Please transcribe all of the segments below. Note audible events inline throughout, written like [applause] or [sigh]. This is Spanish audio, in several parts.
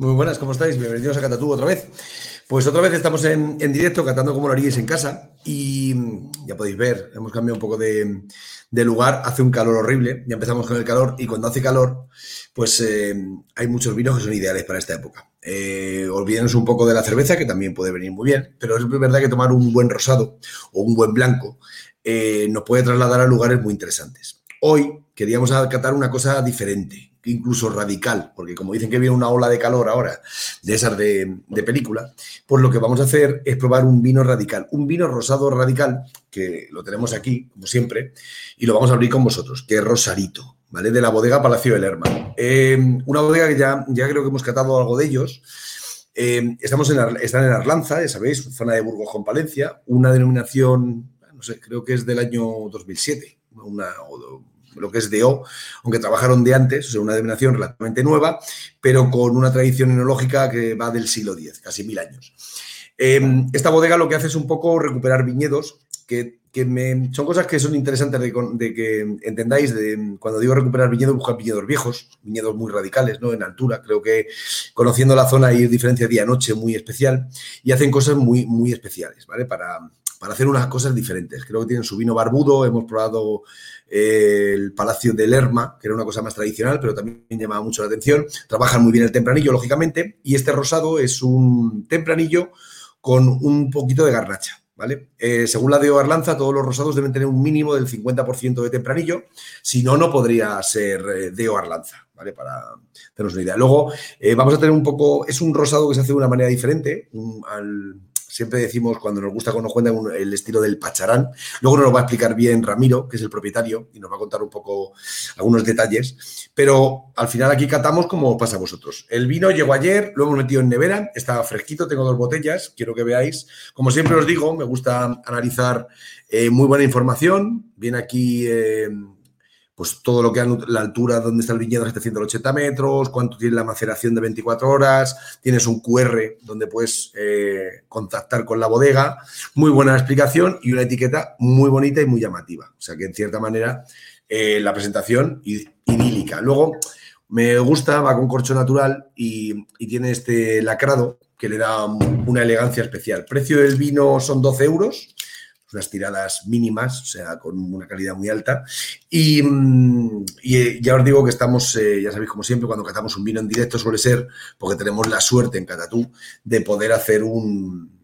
Muy buenas, ¿cómo estáis? Bienvenidos a Catatú otra vez. Pues otra vez estamos en, directo cantando como lo haríais en casa y ya podéis ver, hemos cambiado un poco de, lugar, hace un calor horrible, ya empezamos con el calor y cuando hace calor, pues eh, hay muchos vinos que son ideales para esta época. Eh, un poco de la cerveza, que también puede venir muy bien, pero es verdad que tomar un buen rosado o un buen blanco eh, nos puede trasladar a lugares muy interesantes. Hoy queríamos acatar una cosa diferente, incluso radical, porque como dicen que viene una ola de calor ahora, de esas de, película, pues lo que vamos a hacer es probar un vino radical, un vino rosado radical, que lo tenemos aquí, como siempre, y lo vamos a abrir con vosotros, que es Rosarito, ¿vale? De la bodega Palacio del Hermano. Em, una bodega que ya, ya creo que hemos catado algo de ellos. Em, estamos en, están en Arlanza, ya sabéis, zona de Burgos con Palencia, una denominación, no sé, creo que es del año 2007, una, lo que es DO, aunque trabajaron de antes, o sea, una denominación relativamente nueva, pero con una tradición enológica que va del siglo X, casi mil años. Em, esta bodega lo que hace es un poco recuperar viñedos que, son cosas que son interesantes de, que entendáis. De, cuando digo recuperar viñedos, buscar viñedos viejos, viñedos muy radicales, ¿no? En altura. Creo que conociendo la zona hay diferencia día-noche muy especial y hacen cosas muy, muy especiales, ¿vale? Para, para hacer unas cosas diferentes. Creo que tienen su vino barbudo, hemos probado eh, el Palacio de Lerma, que era una cosa más tradicional, pero también llamaba mucho la atención. Trabajan muy bien el tempranillo, lógicamente, y este rosado es un tempranillo con un poquito de garnacha. ¿Vale? Eh, según la de Arlanza, todos los rosados deben tener un mínimo del 50% de tempranillo, si no, no podría ser eh, de Arlanza, ¿vale? Para tener una idea. Luego, vamos a tener un poco, es un rosado que se hace de una manera diferente, al, Siempre decimos cuando nos gusta cuando nos cuentan el estilo del pacharán. Luego nos lo va a explicar bien Ramiro, que es el propietario, y nos va a contar un poco algunos detalles. Pero al final aquí catamos como pasa a vosotros. El vino llegó ayer, lo hemos metido en nevera, está fresquito, tengo dos botellas, quiero que veáis. Como siempre os digo, me gusta analizar eh, muy buena información. Viene aquí... Eh, pues todo lo que la altura donde está el viñedo es 780 metros, cuánto tiene la maceración de 24 horas, tienes un QR donde puedes eh, contactar con la bodega, muy buena explicación y una etiqueta muy bonita y muy llamativa. O sea que en cierta manera eh, la presentación idílica. Luego me gusta, va con corcho natural y, y tiene este lacrado que le da una elegancia especial. Precio del vino son 12 euros unas tiradas mínimas, o sea, con una calidad muy alta. Y, eh, ya os digo que estamos, eh, ya sabéis, como siempre, cuando catamos un vino en directo suele ser porque tenemos la suerte en Catatú de poder hacer un,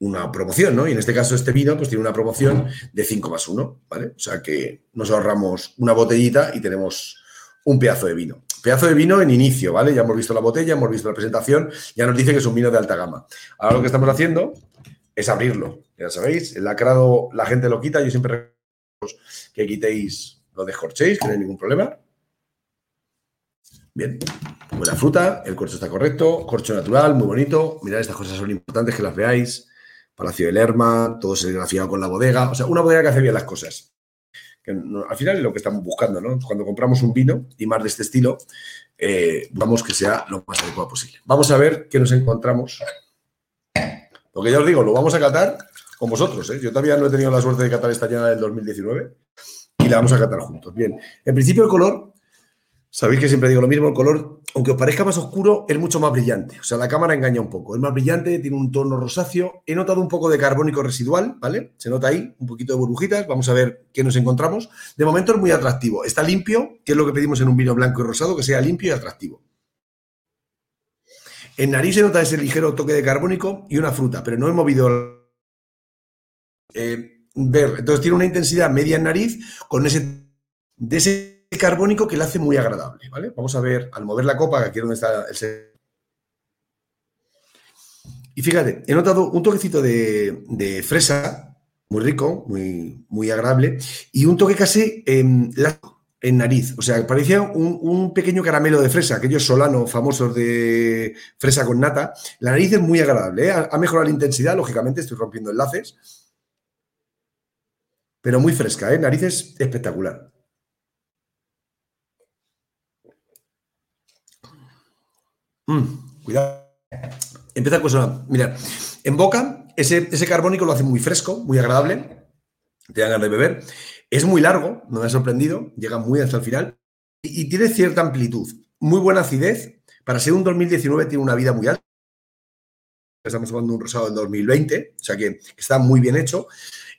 una promoción, ¿no? Y en este caso este vino pues tiene una promoción de 5 más 1, ¿vale? O sea que nos ahorramos una botellita y tenemos un pedazo de vino. Pedazo de vino en inicio, ¿vale? Ya hemos visto la botella, hemos visto la presentación, ya nos dice que es un vino de alta gama. Ahora lo que estamos haciendo es abrirlo. Ya sabéis, el lacrado la gente lo quita. Yo siempre que quitéis, lo descorchéis, que no hay ningún problema. Bien, buena fruta, el corcho está correcto, corcho natural, muy bonito. Mirad, estas cosas son importantes que las veáis. Palacio de Lerma, todo serigrafiado con la bodega. O sea, una bodega que hace bien las cosas. Que al final es lo que estamos buscando, ¿no? Cuando compramos un vino y más de este estilo, eh, vamos que sea lo más adecuado posible. Vamos a ver qué nos encontramos lo que ya os digo, lo vamos a catar con vosotros. ¿eh? Yo todavía no he tenido la suerte de catar esta llena del 2019 y la vamos a catar juntos. Bien, en principio el color, sabéis que siempre digo lo mismo, el color, aunque os parezca más oscuro, es mucho más brillante. O sea, la cámara engaña un poco. Es más brillante, tiene un tono rosáceo. He notado un poco de carbónico residual, ¿vale? Se nota ahí, un poquito de burbujitas. Vamos a ver qué nos encontramos. De momento es muy atractivo. Está limpio, que es lo que pedimos en un vino blanco y rosado, que sea limpio y atractivo. En nariz se nota ese ligero toque de carbónico y una fruta, pero no he movido. Eh, ver, entonces tiene una intensidad media en nariz con ese, de ese carbónico que le hace muy agradable, ¿vale? Vamos a ver, al mover la copa, aquí es donde está el... Y fíjate, he notado un toquecito de, fresa, muy rico, muy, muy agradable, y un toque casi eh, en nariz. O sea, parecía un, pequeño caramelo de fresa, aquellos solanos famosos de fresa con nata. La nariz es muy agradable, ¿eh? ha, mejorado la intensidad, lógicamente, estoy rompiendo enlaces. Pero muy fresca, ¿eh? Nariz es espectacular. Mm, cuidado. Empieza con sonar. Mira, en boca, ese, ese carbónico lo hace muy fresco, muy agradable. Te dan ganas de beber. Es muy largo, no me ha sorprendido, llega muy hasta el final y, tiene cierta amplitud, muy buena acidez, para ser un 2019 tiene una vida muy alta. Estamos tomando un rosado del 2020, o sea que está muy bien hecho.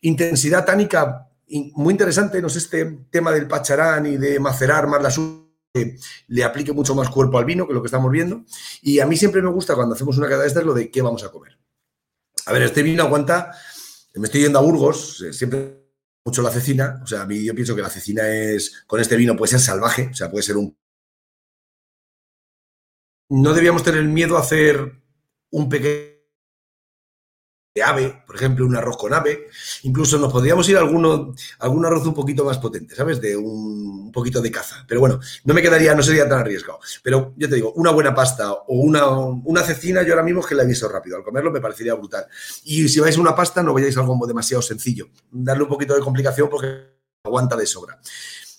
Intensidad tánica muy interesante, no sé, este tema del pacharán y de macerar más la que le aplique mucho más cuerpo al vino que lo que estamos viendo. Y a mí siempre me gusta cuando hacemos una cada de estas lo de qué vamos a comer. A ver, este vino aguanta, me estoy yendo a Burgos, eh, siempre mucho la cecina, o sea, a mí yo pienso que la cecina es, con este vino puede ser salvaje, o sea, puede ser un... No debíamos tener miedo a hacer un pequeño de ave, por ejemplo, un arroz con ave. Incluso nos podríamos ir a alguno, algún arroz un poquito más potente, ¿sabes? De un, poquito de caza. Pero bueno, no me quedaría, no sería tan arriesgado. Pero yo te digo, una buena pasta o una, una cecina, yo ahora mismo es que la he visto rápido. Al comerlo me parecería brutal. Y si vais a una pasta, no vayáis a algo demasiado sencillo. Darle un poquito de complicación porque aguanta de sobra.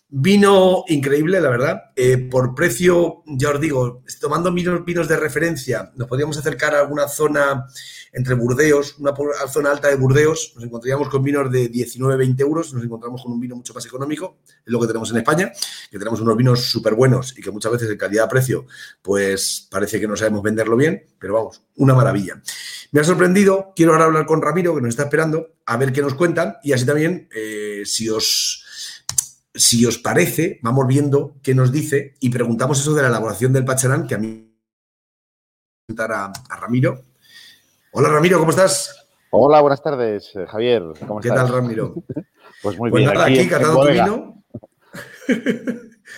Vino increíble, la verdad. Eh, por precio, ya os digo, tomando vinos, de referencia, nos podríamos acercar a alguna zona entre Burdeos, una zona alta de Burdeos, nos encontraríamos con vinos de 19-20 euros, nos encontramos con un vino mucho más económico, es lo que tenemos en España, que tenemos unos vinos súper buenos y que muchas veces en calidad-precio, pues parece que no sabemos venderlo bien, pero vamos, una maravilla. Me ha sorprendido, quiero ahora hablar con Ramiro, que nos está esperando, a ver qué nos cuentan y así también, eh, si os si os parece, vamos viendo qué nos dice y preguntamos eso de la elaboración del pacharán, que a mí a, a Ramiro. Hola Ramiro, ¿cómo estás? Hola, buenas tardes, eh, Javier. ¿Cómo ¿Qué tal, Ramiro? [laughs] pues muy pues bien. Nada, aquí, aquí catando tu vino.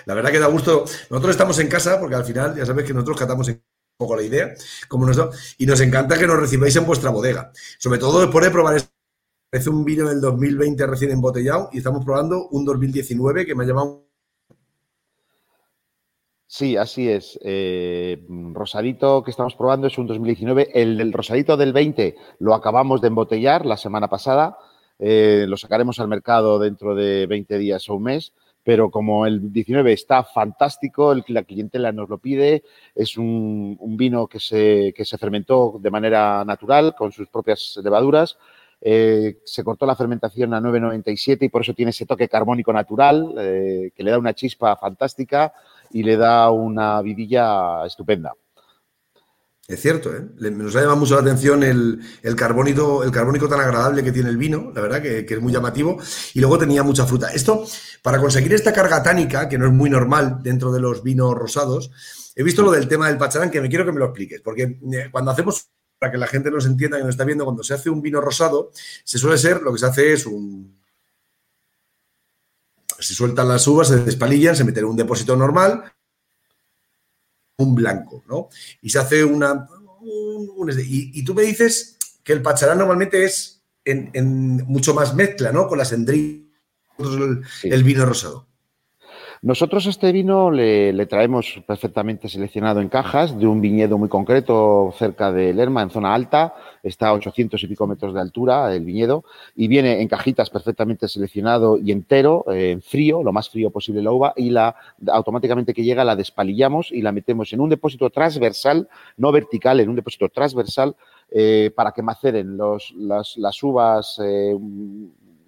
la verdad que da gusto. Nosotros estamos en casa porque al final ya sabes que nosotros catamos un poco la idea, como nos y nos encanta que nos recibáis en vuestra bodega. Sobre todo después de probar este es un vino del 2020 recién embotellado y estamos probando un 2019 que me ha llamado. Sí, así es. Eh, rosadito que estamos probando es un 2019. El del rosadito del 20 lo acabamos de embotellar la semana pasada. Eh, lo sacaremos al mercado dentro de 20 días o un mes. Pero como el 19 está fantástico, el, la clientela nos lo pide, es un, vino que se, que se fermentó de manera natural con sus propias levaduras eh, se cortó la fermentación a 9,97 y por eso tiene ese toque carbónico natural eh, que le da una chispa fantástica y le da una vidilla estupenda. Es cierto, ¿eh? nos ha llamado mucho la atención el, carbónico, el carbónico tan agradable que tiene el vino, la verdad que, que, es muy llamativo, y luego tenía mucha fruta. Esto, para conseguir esta carga tánica, que no es muy normal dentro de los vinos rosados, he visto lo del tema del pacharán, que me quiero que me lo expliques, porque cuando hacemos para que la gente nos entienda que nos está viendo, cuando se hace un vino rosado, se suele ser, lo que se hace es un... Se sueltan las uvas, se despalillan, se meten en un depósito normal, un blanco, ¿no? Y se hace una... y, tú me dices que el pacharán normalmente es en, mucho más mezcla, ¿no? Con las endrillas, el vino rosado. Nosotros este vino le, traemos perfectamente seleccionado en cajas de un viñedo muy concreto cerca de Lerma, en zona alta. Está a 800 y pico metros de altura el viñedo y viene en cajitas perfectamente seleccionado y entero, eh, en frío, lo más frío posible la uva y la automáticamente que llega la despalillamos y la metemos en un depósito transversal, no vertical, en un depósito transversal eh, para que maceren los, las, uvas eh,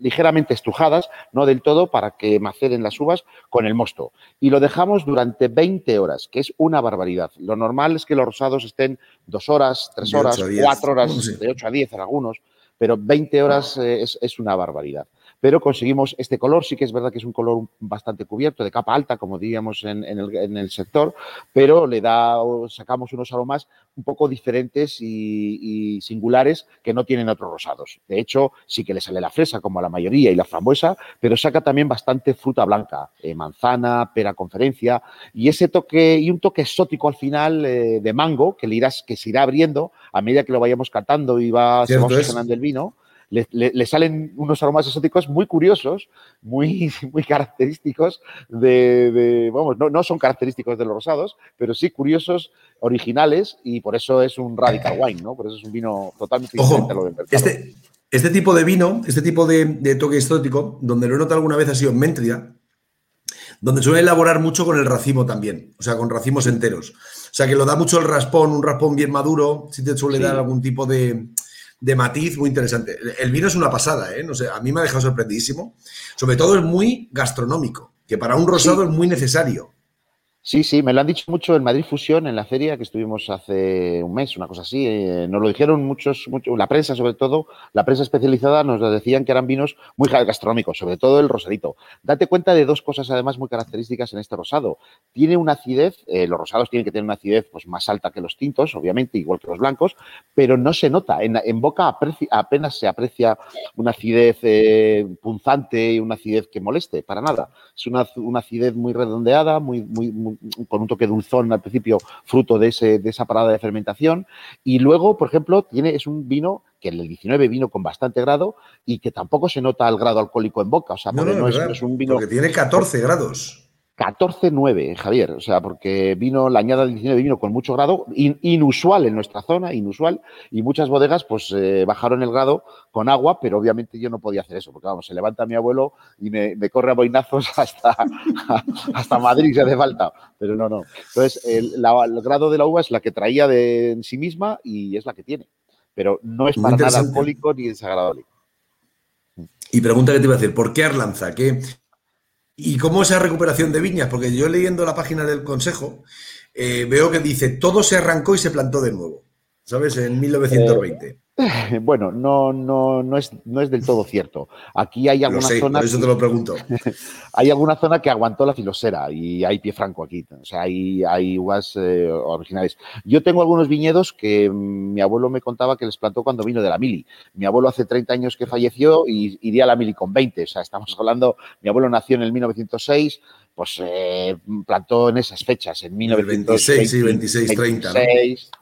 ligeramente estrujadas, no del todo, para que maceren las uvas con el mosto. Y lo dejamos durante 20 horas, que es una barbaridad. Lo normal es que los rosados estén dos horas, tres horas, cuatro horas, [laughs] de 8 a 10 en algunos, pero 20 horas eh, es una barbaridad pero conseguimos este color. Sí que es verdad que es un color bastante cubierto, de capa alta, como diríamos en, el, sector, pero le da, sacamos unos aromas un poco diferentes y, singulares que no tienen otros rosados. De hecho, sí que le sale la fresa, como a la mayoría, y la frambuesa, pero saca también bastante fruta blanca, eh, manzana, pera conferencia, y ese toque, y un toque exótico al final eh, de mango, que, le irás, que se irá abriendo a medida que lo vayamos catando y va, se va el vino le, salen unos aromas exóticos muy curiosos, muy, [laughs] muy característicos de, vamos, no, son característicos de los rosados, pero sí curiosos, originales, y por eso es un radical wine, ¿no? Por eso es un vino totalmente diferente a lo del mercado. Este, este tipo de vino, este tipo de, toque exótico, donde lo he notado alguna vez ha sido en Méntrida, donde suele elaborar mucho con el racimo también, o sea, con racimos enteros. O sea, que lo da mucho el raspón, un raspón bien maduro, si te suele dar algún tipo de, de matiz muy interesante. El vino es una pasada, ¿eh? No sé, a mí me ha dejado sorprendidísimo. Sobre todo es muy gastronómico, que para un rosado es muy necesario. Sí, sí, me lo han dicho mucho en Madrid Fusión, en la feria que estuvimos hace un mes, una cosa así. Eh, nos lo dijeron muchos, mucho, la prensa sobre todo, la prensa especializada nos decían que eran vinos muy gastronómicos, sobre todo el rosadito. Date cuenta de dos cosas además muy características en este rosado. Tiene una acidez, eh, los rosados tienen que tener una acidez pues, más alta que los tintos, obviamente, igual que los blancos, pero no se nota. En, boca apenas se aprecia una acidez eh, punzante y una acidez que moleste, para nada. Es una, acidez muy redondeada, muy, muy con un toque dulzón al principio, fruto de, ese, de esa parada de fermentación. Y luego, por ejemplo, tiene, es un vino que en el 19 vino con bastante grado y que tampoco se nota el grado alcohólico en boca. O sea, no, es, un vino. Porque tiene 14 grados. 14-9, Javier, o sea, porque vino, la añada del 19 vino con mucho grado, inusual en nuestra zona, inusual, y muchas bodegas pues eh, bajaron el grado con agua, pero obviamente yo no podía hacer eso, porque vamos, se levanta mi abuelo y me, corre a boinazos [laughs] hasta, hasta Madrid si hace falta, pero no, no. Entonces, el, grado de la uva es la que traía de en sí misma y es la que tiene, pero no es para nada alcohólico ni desagradable. Y pregunta que te iba a decir, ¿por qué Arlanza? ¿Qué, ¿Y cómo esa recuperación de viñas? Porque yo leyendo la página del Consejo eh, veo que dice todo se arrancó y se plantó de nuevo, ¿sabes? En 1920. [laughs] Bueno, no, no, no, es, no es del todo cierto. Aquí hay alguna zona. Por eso te lo pregunto. [laughs] hay alguna zona que aguantó la filosera y hay pie franco aquí. O sea, hay, hay uvas eh, originales. Yo tengo algunos viñedos que mi abuelo me contaba que les plantó cuando vino de la Mili. Mi abuelo hace 30 años que falleció y iría a la Mili con 20. O sea, estamos hablando. Mi abuelo nació en el 1906 pues eh, plantó en esas fechas, en 1926, sí, 26, 30.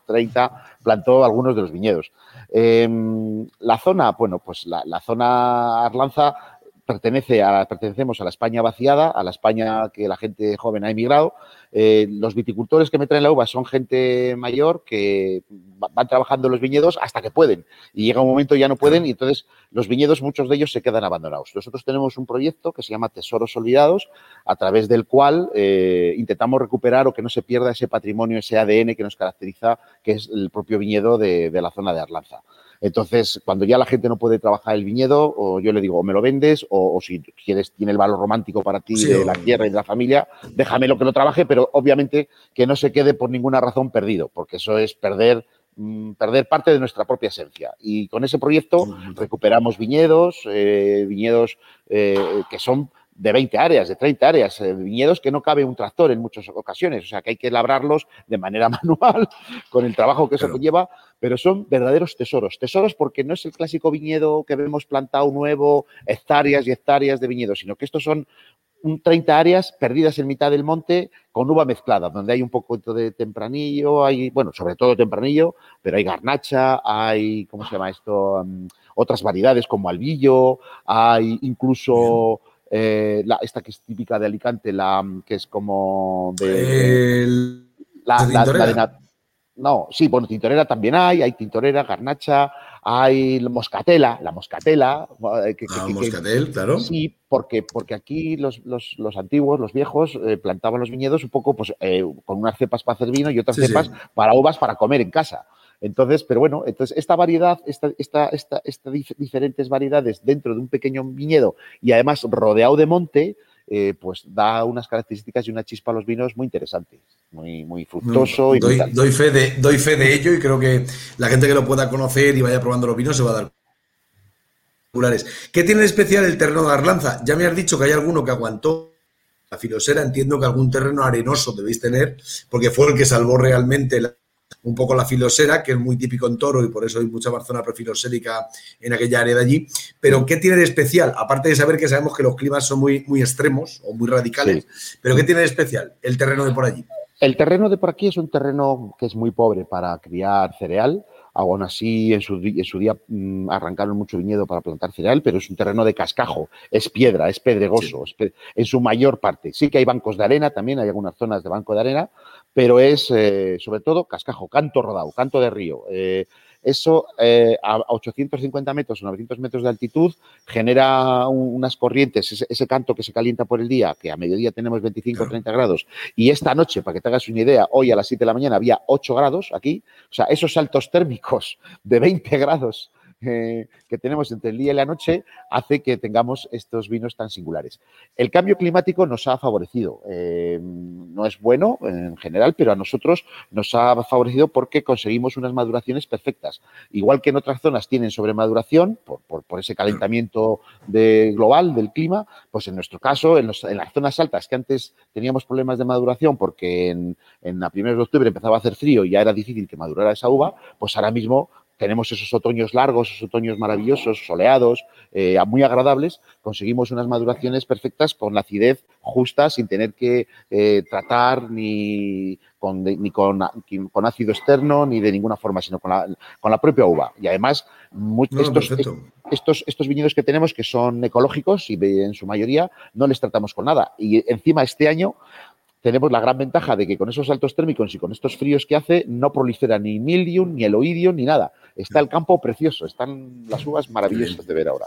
30, plantó algunos de los viñedos. Em, la zona, bueno, pues la, la zona Arlanza pertenece a, pertenecemos a la España vaciada, a la España que la gente joven ha emigrado. Eh, los viticultores que me traen la uva son gente mayor que van trabajando en los viñedos hasta que pueden. Y llega un momento ya no pueden y entonces los viñedos, muchos de ellos se quedan abandonados. Nosotros tenemos un proyecto que se llama Tesoros Olvidados, a través del cual eh, intentamos recuperar o que no se pierda ese patrimonio, ese ADN que nos caracteriza, que es el propio viñedo de la zona de Arlanza. Entonces, cuando ya la gente no puede trabajar el viñedo, o yo le digo, o me lo vendes, o, si quieres, tiene el valor romántico para ti de la tierra y de la familia, déjame lo que lo trabaje, pero obviamente que no se quede por ninguna razón perdido, porque eso es perder mm, perder parte de nuestra propia esencia. Y con ese proyecto recuperamos viñedos, eh, viñedos eh, que son de 20 áreas, de 30 áreas, eh, viñedos que no cabe un tractor en muchas ocasiones, o sea que hay que labrarlos de manera [laughs] manual con el trabajo que eso lleva, pero son verdaderos tesoros. Tesoros porque no es el clásico viñedo que vemos plantado nuevo, hectáreas y hectáreas de viñedos, sino que estos son 30 áreas perdidas en mitad del monte con uva mezclada, donde hay un poco de tempranillo, hay, bueno, sobre todo tempranillo, pero hay garnacha, hay, ¿cómo se llama esto? Mm, otras variedades como albillo, hay incluso eh, la, esta que es típica de Alicante, la que es como de... la, de no, sí, bueno, tintorera también hay, hay tintorera, garnacha, hay moscatela, la moscatela. Eh, que, ah, moscatel, claro. Sí, porque, porque aquí los, los, los antiguos, los viejos, eh, plantaban los viñedos un poco pues, con unas cepas para hacer vino y otras cepas para uvas para comer en casa. Entonces, pero bueno, entonces esta variedad, esta, esta, esta, esta diferentes variedades dentro de un pequeño viñedo y además rodeado de monte, eh, pues da unas características y una chispa a los vinos muy interesantes, muy, muy fructoso. y doy, fe de, doy fe de ello y creo que la gente que lo pueda conocer y vaya probando los vinos se va a dar. ¿Qué tiene de especial el terreno de Arlanza? Ya me has dicho que hay alguno que aguantó la filosera, entiendo que algún terreno arenoso debéis tener, porque fue el que salvó realmente la un poco la filosera, que es muy típico en Toro y por eso hay mucha más zona prefilosérica en aquella área de allí. Pero ¿qué tiene de especial? Aparte de saber que sabemos que los climas son muy, muy extremos o muy radicales, pero ¿qué tiene de especial el terreno de por allí? El terreno de por aquí es un terreno que es muy pobre para criar cereal. Aún así, en su, en su día mm, arrancaron mucho viñedo para plantar cereal, pero es un terreno de cascajo, es piedra, es pedregoso, en su mayor parte. Sí que hay bancos de arena, también hay algunas zonas de banco de arena, pero es eh, sobre todo cascajo, canto rodado, canto de río. Eh, eso eh, a 850 metros o 900 metros de altitud genera unas corrientes, ese, canto que se calienta por el día, que a mediodía tenemos 25 o 30 grados, y esta noche, para que te hagas una idea, hoy a las 7 de la mañana había 8 grados aquí, o sea, esos saltos térmicos de 20 [laughs] grados eh, que tenemos entre el día y la noche hace que tengamos estos vinos tan singulares. El cambio climático nos ha favorecido. Eh, no es bueno en general, pero a nosotros nos ha favorecido porque conseguimos unas maduraciones perfectas. Igual que en otras zonas tienen sobremaduración por, ese calentamiento global del clima, pues en nuestro caso, en, las zonas altas que antes teníamos problemas de maduración porque en, en a primeros de octubre empezaba a hacer frío y ya era difícil que madurara esa uva, pues ahora mismo tenemos esos otoños largos, esos otoños maravillosos, soleados, eh, muy agradables, conseguimos unas maduraciones perfectas con la acidez justa, sin tener que eh, tratar ni, con, ni con, ácido externo ni de ninguna forma, sino con la, propia uva. Y además, estos, estos, estos viñedos que tenemos, que son ecológicos y en su mayoría, no les tratamos con nada. Y encima este año tenemos la gran ventaja de que con esos altos térmicos y con estos fríos que hace, no prolifera ni milium, ni el oidium, ni nada. Está el campo precioso, están las uvas maravillosas de ver ahora.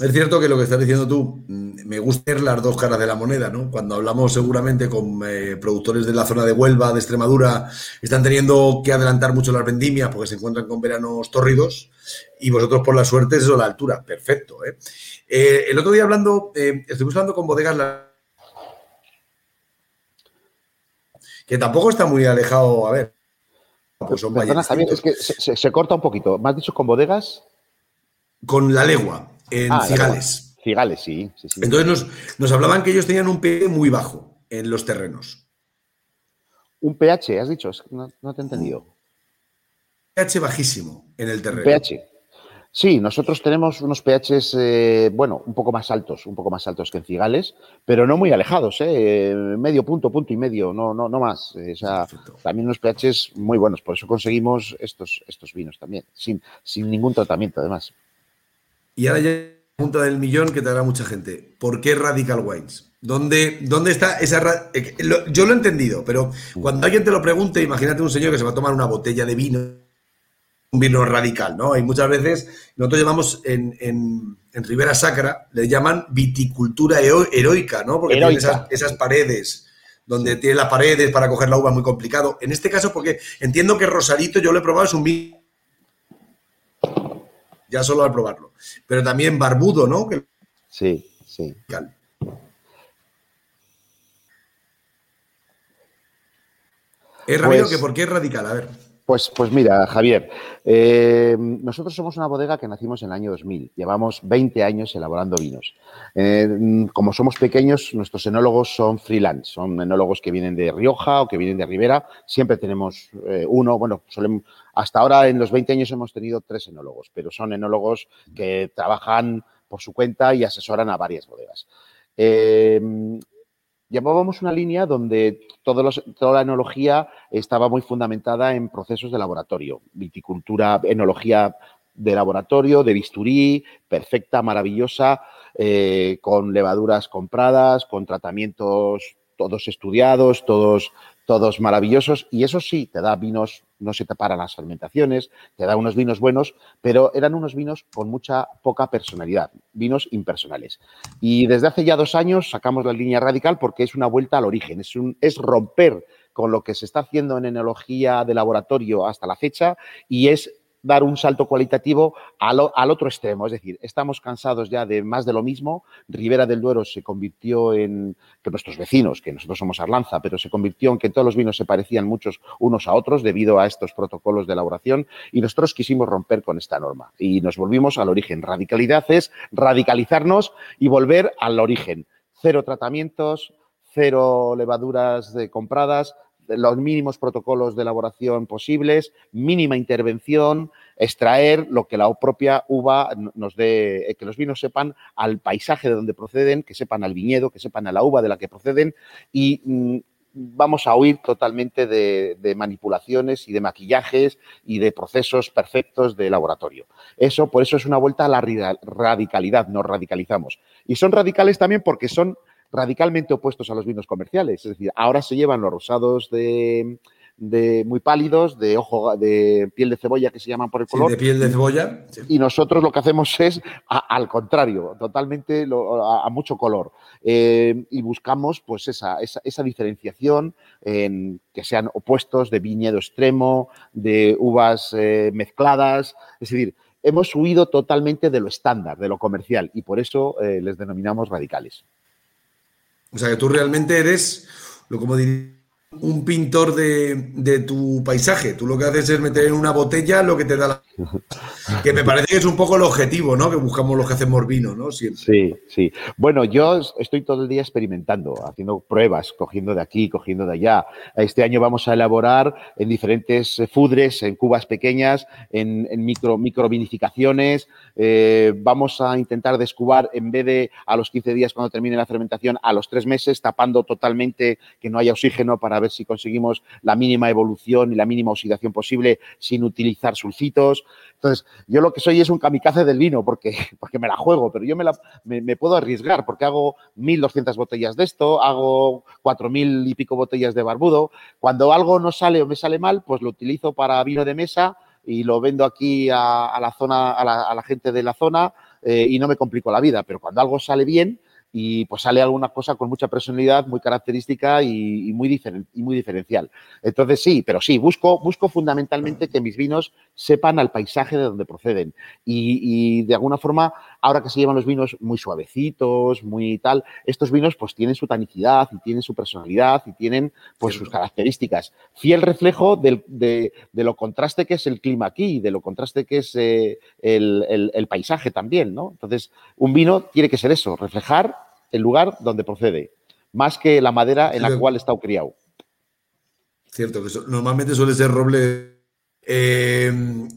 Es cierto que lo que estás diciendo tú, mm, me gusta ver las dos caras de la moneda, ¿no? Cuando hablamos seguramente con eh, productores de la zona de Huelva, de Extremadura, están teniendo que adelantar mucho las vendimias porque se encuentran con veranos tórridos y vosotros por la suerte eso la altura, perfecto. ¿eh? Eh, el otro día hablando, estuvimos hablando con bodegas que tampoco está muy alejado, a ver. Pues es que se, corta un poquito. ¿Me has dicho con bodegas? Con la legua, en ah, Cigales. Cigales, sí, Entonces nos, hablaban que ellos tenían un pH muy bajo en los terrenos. Un pH, has dicho, no, no te he entendido. pH bajísimo en el terreno. pH. Sí, nosotros tenemos unos pHs, eh, bueno, un poco más altos, un poco más altos que en Cigales, pero no muy alejados, ¿eh? medio punto, punto y medio, no, no, no más. O sea, también unos pHs muy buenos, por eso conseguimos estos, estos vinos también, sin, sin ningún tratamiento además. Y ahora ya la pregunta del millón que te hará mucha gente. ¿Por qué Radical Wines? ¿Dónde, ¿Dónde, está esa... Eh, yo lo he entendido, pero cuando alguien te lo pregunte, imagínate un señor que se va a tomar una botella de vino un vino radical, ¿no? Y muchas veces nosotros llamamos en, en, Ribera Sacra, le llaman viticultura heroica, ¿no? Porque tiene esas, paredes, donde tiene las paredes para coger la uva muy complicado. En este caso, porque entiendo que Rosarito yo lo he probado, es un vino. Ya solo al probarlo. Pero también barbudo, ¿no? Sí, sí. Es Ramiro, pues que ¿por qué es radical? A ver. Pues, pues mira, Javier, eh, nosotros somos una bodega que nacimos en el año 2000. Llevamos 20 años elaborando vinos. Eh, como somos pequeños, nuestros enólogos son freelance, son enólogos que vienen de Rioja o que vienen de Ribera. Siempre tenemos eh, uno, bueno, hasta ahora en los 20 años hemos tenido tres enólogos, pero son enólogos que trabajan por su cuenta y asesoran a varias bodegas llevábamos una línea donde toda la enología estaba muy fundamentada en procesos de laboratorio, viticultura, enología de laboratorio, de bisturí, perfecta, maravillosa, eh, con levaduras compradas, con tratamientos todos estudiados, todos todos maravillosos y eso sí, te da vinos, no se te paran las fermentaciones, te da unos vinos buenos, pero eran unos vinos con mucha poca personalidad, vinos impersonales. Y desde hace ya dos años sacamos la línea radical porque es una vuelta al origen, es, es romper con lo que se está haciendo en enología de laboratorio hasta la fecha y es dar un salto cualitativo al, otro extremo. Es decir, estamos cansados ya de más de lo mismo. Ribera del Duero se convirtió en, que nuestros vecinos, que nosotros somos Arlanza, pero se convirtió en que todos los vinos se parecían muchos unos a otros debido a estos protocolos de elaboración y nosotros quisimos romper con esta norma y nos volvimos al origen. Radicalidad es radicalizarnos y volver al origen. Cero tratamientos, cero levaduras de compradas, los mínimos protocolos de elaboración posibles, mínima intervención, extraer lo que la propia uva nos dé, eh, que los vinos sepan al paisaje de donde proceden, que sepan al viñedo, que sepan a la uva de la que proceden y mm, vamos a huir totalmente de, manipulaciones y de maquillajes y de procesos perfectos de laboratorio. Eso, por eso es una vuelta a la radicalidad, nos radicalizamos. Y son radicales también porque son radicalmente opuestos a los vinos comerciales. Es decir, ahora se llevan los rosados de, muy pálidos, de ojo, de piel de cebolla que se llaman por el color. de piel de cebolla. Y nosotros lo que hacemos [laughs] es al contrario, totalmente a, mucho color. Eh, y buscamos pues esa, esa, diferenciación en que sean opuestos de viñedo extremo, de uvas eh, mezcladas. Es decir, hemos huido totalmente de lo estándar, de lo comercial, y por eso eh, les denominamos radicales. O sea que tú realmente eres, lo como diría, un pintor de, tu paisaje. Tú lo que haces es meter en una botella lo que te da la... [laughs] Que me parece que es un poco el objetivo, ¿no? Que buscamos los que hacemos vino, ¿no? Sí, sí. Bueno, yo estoy todo el día experimentando, haciendo pruebas, cogiendo de aquí, cogiendo de allá. Este año vamos a elaborar en diferentes fudres, en cubas pequeñas, en, micro, micro vinificaciones. Eh, vamos a intentar descubar, en vez de a los 15 días cuando termine la fermentación, a los tres meses, tapando totalmente que no haya oxígeno para ver si conseguimos la mínima evolución y la mínima oxidación posible sin utilizar sulfitos. Entonces, yo lo que soy es un kamikaze del vino porque, [laughs] porque me la juego, pero yo me, la, me, puedo arriesgar porque hago 1.200 botellas de esto, hago 4.000 y pico botellas de barbudo. Cuando algo no sale o me sale mal, pues lo utilizo para vino de mesa y lo vendo aquí a, la zona, a la, gente de la zona eh, y no me complico la vida. Pero cuando algo sale bien, y pues sale alguna cosa con mucha personalidad, muy característica y, muy, y muy diferencial. Entonces sí, pero sí, busco, busco fundamentalmente que mis vinos sepan al paisaje de donde proceden y, de alguna forma, ahora que se llevan los vinos muy suavecitos, muy tal, estos vinos pues tienen su tanicidad y tienen su personalidad y tienen pues sus características. Fiel reflejo de, lo contraste que es el clima aquí, de lo contraste que es eh, el, el paisaje también, ¿no? Entonces, un vino tiene que ser eso, reflejar el lugar donde procede, más que la madera en la cual está criado. Cierto, que normalmente suele ser roble. Eh,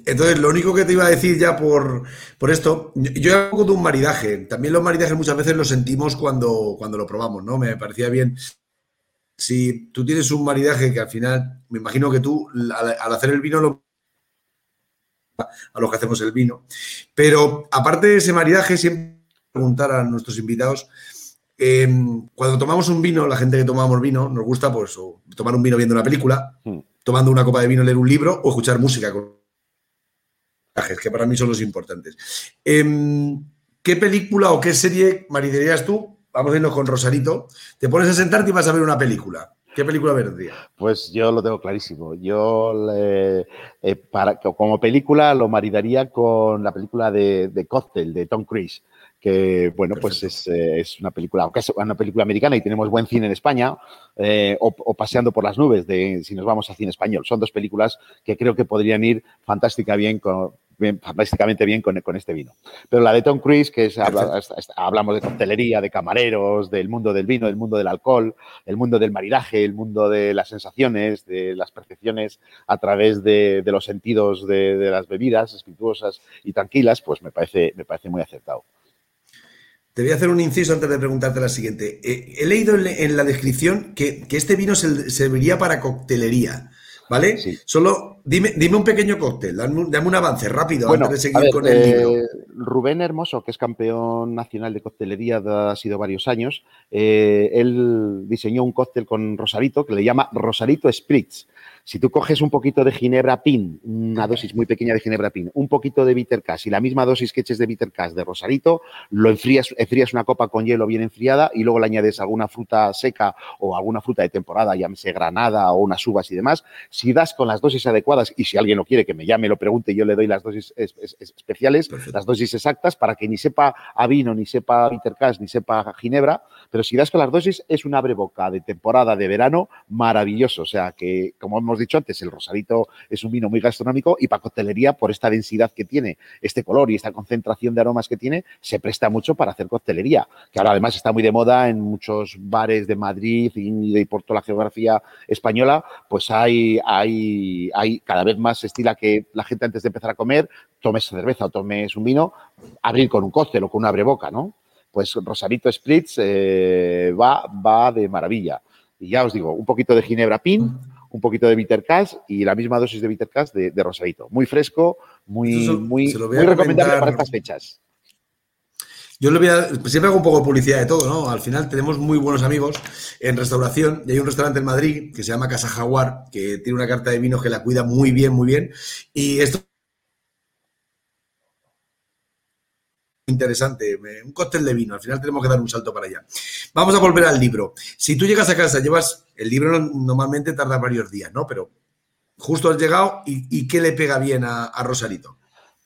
entonces, lo único que te iba a decir ya por, por esto, yo hago de un maridaje. También los maridajes muchas veces los sentimos cuando, cuando lo probamos, ¿no? Me parecía bien. Si tú tienes un maridaje que al final, me imagino que tú al, hacer el vino lo a los que hacemos el vino. Pero aparte de ese maridaje, siempre preguntar a nuestros invitados Em, cuando tomamos un vino, la gente que tomamos vino, nos gusta pues tomar un vino viendo una película, hmm. tomando una copa de vino, leer un libro o escuchar música con que para mí son los importantes. Em, ¿Qué película o qué serie maridarías tú? Vamos a irnos con Rosarito. Te pones a sentarte y vas a ver una película. ¿Qué película verías? Pues yo lo tengo clarísimo. Yo, eh, para, como película, lo maridaría con la película de, de Cocktail de Tom Cruise que bueno, pues eh, es, una película, aunque es una película americana y tenemos buen cine en España, eh, o, Paseando por las nubes, de, si nos vamos a cine español. Son dos películas que creo que podrían ir fantástica bien con, fantásticamente bien con, con, este vino. Pero la de Tom Cruise, que es, hablamos de coctelería, de camareros, del mundo del vino, del mundo del alcohol, el mundo del maridaje, el mundo de las sensaciones, de las percepciones a través de, de los sentidos de, de, las bebidas espirituosas y tranquilas, pues me parece, me parece muy acertado. Te voy a hacer un inciso antes de preguntarte la siguiente. Eh, he leído en, la descripción que, este vino serviría para coctelería, ¿vale? Sí. Solo dime, dime un pequeño cóctel, dame, un avance rápido antes de seguir con el libro. Eh, Rubén Hermoso, que es campeón nacional de coctelería de ha sido varios años, eh, él diseñó un cóctel con Rosarito que le llama Rosarito Spritz. Si tú coges un poquito de ginebra pin, una dosis muy pequeña de ginebra pin, un poquito de bitter cash y la misma dosis que eches de bitter cash de rosarito, lo enfrías, enfrías una copa con hielo bien enfriada y luego le añades alguna fruta seca o alguna fruta de temporada, llámese granada o unas uvas y demás. Si das con las dosis adecuadas y si alguien lo quiere que me llame, lo pregunte, yo le doy las dosis especiales, las dosis exactas para que ni sepa a vino, ni sepa bitter cash, ni sepa a ginebra, pero si das con las dosis es un abre boca de temporada de verano maravilloso. O sea que, como hemos dicho antes, el Rosarito es un vino muy gastronómico y para coctelería, por esta densidad que tiene, este color y esta concentración de aromas que tiene, se presta mucho para hacer coctelería, que ahora además está muy de moda en muchos bares de Madrid y de por toda la geografía española, pues hay, hay, hay cada vez más estila que la gente antes de empezar a comer, tomes cerveza o tomes un vino, abrir con un cóctel o con una abreboca, ¿no? Pues Rosarito Spritz eh, va, va de maravilla. Y ya os digo, un poquito de ginebra pin, un poquito de bitter cash y la misma dosis de bitter cash de, Rosadito. Muy fresco, muy, muy, recomendable para estas fechas. Yo lo voy a, siempre hago un poco de publicidad de todo, ¿no? Al final tenemos muy buenos amigos en restauración y hay un restaurante en Madrid que se llama Casa Jaguar, que tiene una carta de vinos que la cuida muy bien, muy bien. Y esto interesante, un cóctel de vino, al final tenemos que dar un salto para allá. Vamos a volver al libro. Si tú llegas a casa, llevas, el libro normalmente tarda varios días, ¿no? Pero justo has llegado y, ¿qué le pega bien a, Rosarito?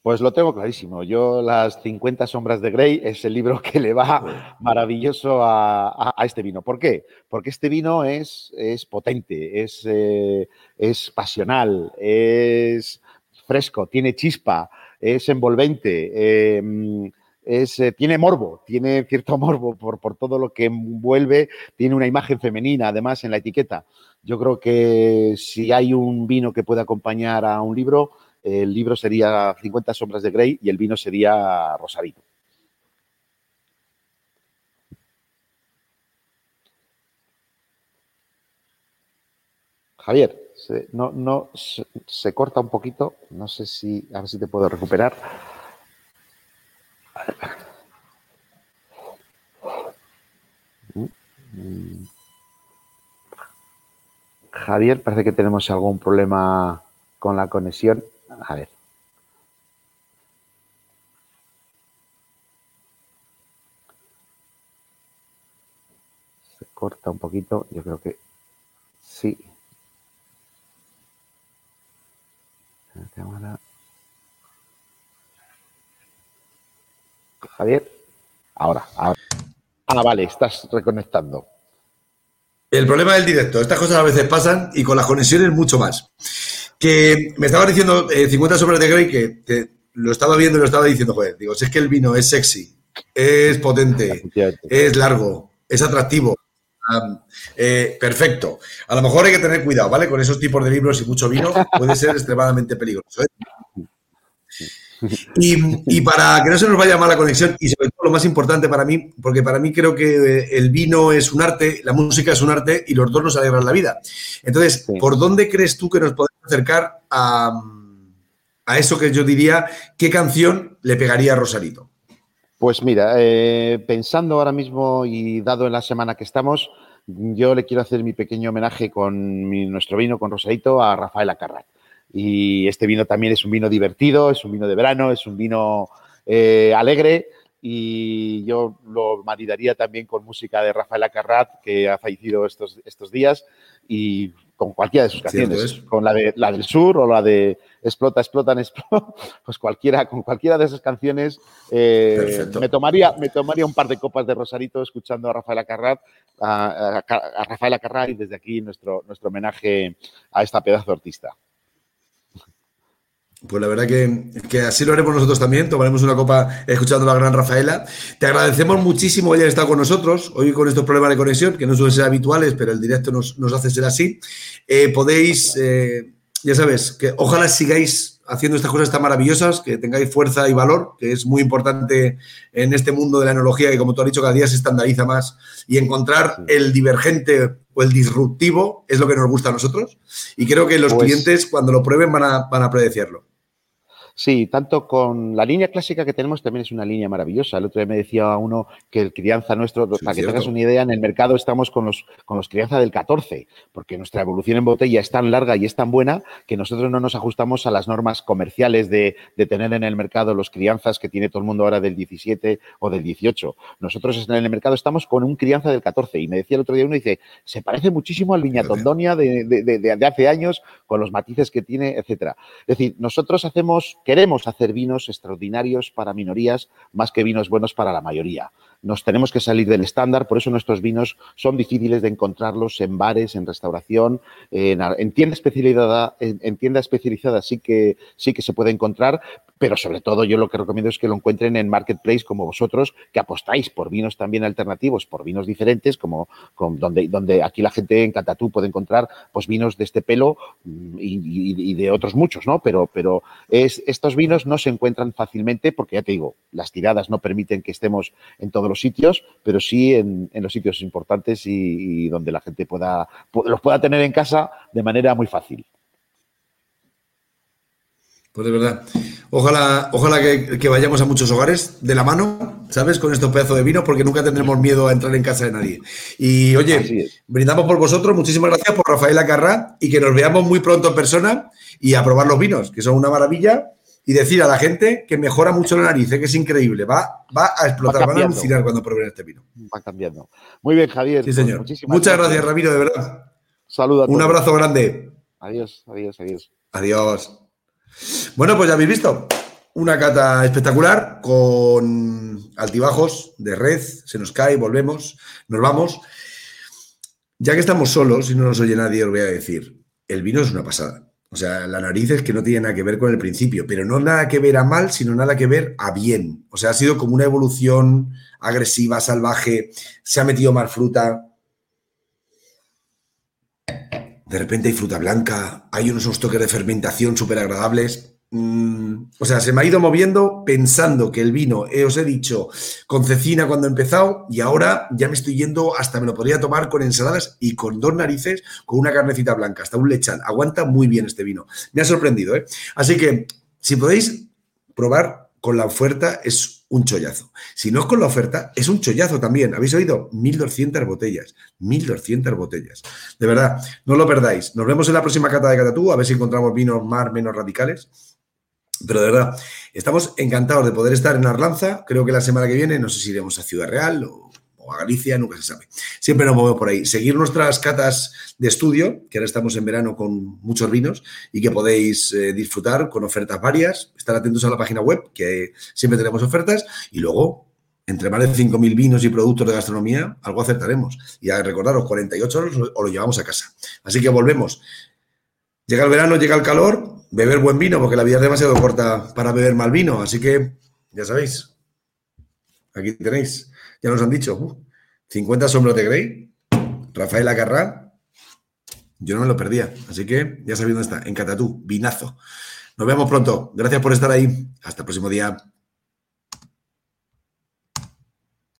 Pues lo tengo clarísimo. Yo las 50 sombras de Grey es el libro que le va maravilloso a, este vino. ¿Por qué? Porque este vino es, es potente, es, eh, es pasional, es fresco, tiene chispa, es envolvente. Em, es, eh, tiene morbo, tiene cierto [laughs] morbo por, por, todo lo que envuelve, tiene una imagen femenina además en la etiqueta. Yo creo que si hay un vino que puede acompañar a un libro, el libro sería 50 sombras de Grey y el vino sería Rosarito. Javier, se, no, no, se, corta un poquito. No sé si, a ver si te puedo recuperar. Javier, parece que tenemos algún problema con la conexión. A ver. Se corta un poquito, yo creo que sí. Javier. Ahora, ahora. Ah, vale, estás reconectando. El problema del directo, estas cosas a veces pasan y con las conexiones mucho más. Que me estaba diciendo 50 eh, sombras de Grey que, lo estaba viendo y lo estaba diciendo, joder, digo, si es que el vino es sexy, es potente, es largo, es atractivo, eh, perfecto. A lo mejor hay que tener cuidado, ¿vale? Con esos tipos de libros y mucho vino puede ser [laughs] extremadamente peligroso. ¿eh? Y, [laughs] para que no se nos vaya mal la conexión, y sobre todo lo más importante para mí, porque para mí creo que el vino es un arte, la música es un arte y los dos nos alegran la vida. Entonces, ¿por dónde crees tú que nos podemos acercar a, eso que yo diría, qué canción le pegaría a Rosarito? Pues mira, eh, pensando ahora mismo y dado en la semana que estamos, yo le quiero hacer mi pequeño homenaje con nuestro vino, con Rosarito, a Rafael Acarrat. Y este vino también es un vino divertido, es un vino de verano, es un vino eh, alegre y yo lo maridaría también con música de Rafael Acarrat, que ha fallecido estos, estos días, y con cualquiera de sus canciones, con la, de, la del sur o la de Explota, Explotan, Explota, [laughs] pues cualquiera, con cualquiera de esas canciones eh, me, tomaría, me tomaría un par de copas de Rosarito escuchando a Rafael Acarrat, a, a Rafael Acarrat y desde aquí nuestro, nuestro homenaje a esta pedazo de artista. Pues la verdad que, así lo haremos nosotros también. Tomaremos una copa escuchando a la gran Rafaela. Te agradecemos muchísimo que hayas estado con nosotros. Hoy con estos problemas de conexión, que no suelen ser habituales, pero el directo nos, hace ser así. Eh, podéis, eh, ya sabes, que ojalá sigáis haciendo estas cosas tan maravillosas, que tengáis fuerza y valor, que es muy importante en este mundo de la enología, que como tú has dicho, cada día se estandariza más. Y encontrar el divergente o el disruptivo es lo que nos gusta a nosotros. Y creo que los pues clientes, cuando lo prueben, van a, van a predecirlo. Sí, tanto con la línea clásica que tenemos también es una línea maravillosa. El otro día me decía uno que el crianza nuestro, para que tengas una idea, en el mercado estamos con los, con los crianza del 14, porque nuestra evolución en botella es tan larga y es tan buena que nosotros no nos ajustamos a las normas comerciales de, tener en el mercado los crianzas que tiene todo el mundo ahora del 17 o del 18. Nosotros en el mercado estamos con un crianza del 14 y me decía el otro día uno, dice, se parece muchísimo al Viñatondonia de, de, de hace años con los matices que tiene, etcétera. Es decir, nosotros hacemos Queremos hacer vinos extraordinarios para minorías más que vinos buenos para la mayoría nos tenemos que salir del estándar, por eso nuestros vinos son difíciles de encontrarlos en bares, en restauración, en, tienda especializada, en, tienda especializada sí que sí que se puede encontrar, pero sobre todo yo lo que recomiendo es que lo encuentren en marketplace como vosotros, que apostáis por vinos también alternativos, por vinos diferentes, como, donde, donde aquí la gente en Catatú puede encontrar pues vinos de este pelo mm, y, de otros muchos, ¿no? Pero, pero es, estos vinos no se encuentran fácilmente porque ya te digo, las tiradas no permiten que estemos en todo los sitios, pero sí en, los sitios importantes y, donde la gente pueda, los pueda tener en casa de manera muy fácil. Pues de verdad. Ojalá, ojalá que, vayamos a muchos hogares de la mano, ¿sabes? Con estos pedazos de vino, porque nunca tendremos miedo a entrar en casa de nadie. Y oye, brindamos por vosotros. Muchísimas gracias por Rafael Acarrá y que nos veamos muy pronto en persona y a probar los vinos, que son una maravilla y decir a la gente que mejora mucho la nariz, ¿eh? que es increíble. Va, va a explotar, va, a alucinar cuando prueben este vino. Va cambiando. Muy bien, Javier. Sí, señor. Muchas gracias, Ramiro, de verdad. Saludos. Un abrazo grande. Adiós, adiós, adiós. Adiós. Bueno, pues ya habéis visto. una cata espectacular con altibajos de red, se nos cae, volvemos, nos vamos. Ya que estamos solos y no nos oye nadie, os voy a decir, el vino es una pasada. O sea, la nariz es que no tiene nada que ver con el principio, pero no nada que ver a mal, sino nada que ver a bien. O sea, ha sido como una evolución agresiva, salvaje, se ha metido más fruta. De repente hay fruta blanca, hay unos toques de fermentación súper agradables. Mm, o sea, se me ha ido moviendo pensando que el vino, eh, os he dicho, con cecina cuando he empezado y ahora ya me estoy yendo hasta me lo podría tomar con ensaladas y con dos narices, con una carnecita blanca, hasta un lechal. Aguanta muy bien este vino. Me ha sorprendido, ¿eh? Así que, si podéis probar con la oferta, es un chollazo. Si no es con la oferta, es un chollazo también. ¿Habéis oído? 1.200 botellas. 1.200 botellas. De verdad, no lo perdáis. Nos vemos en la próxima cata de Catatú, a ver si encontramos vinos más menos radicales. Pero de verdad, estamos encantados de poder estar en Arlanza. Creo que la semana que viene, no sé si iremos a Ciudad Real o, a Galicia, nunca se sabe. Siempre nos movemos por ahí. Seguir nuestras catas de estudio, que ahora estamos en verano con muchos vinos y que podéis eh, disfrutar con ofertas varias. Estar atentos a la página web, que siempre tenemos ofertas. Y luego, entre más de 5.000 vinos y productos de gastronomía, algo acertaremos. Y a recordaros, 48 horas o lo llevamos a casa. Así que volvemos. Llega el verano, llega el calor, beber buen vino, porque la vida es demasiado corta para beber mal vino. Así que, ya sabéis, aquí tenéis, ya nos han dicho, 50 sombros de Grey, Rafael Acarrá, yo no me lo perdía. Así que ya sabéis dónde está, en Catatú, vinazo. Nos vemos pronto. Gracias por estar ahí. Hasta el próximo día.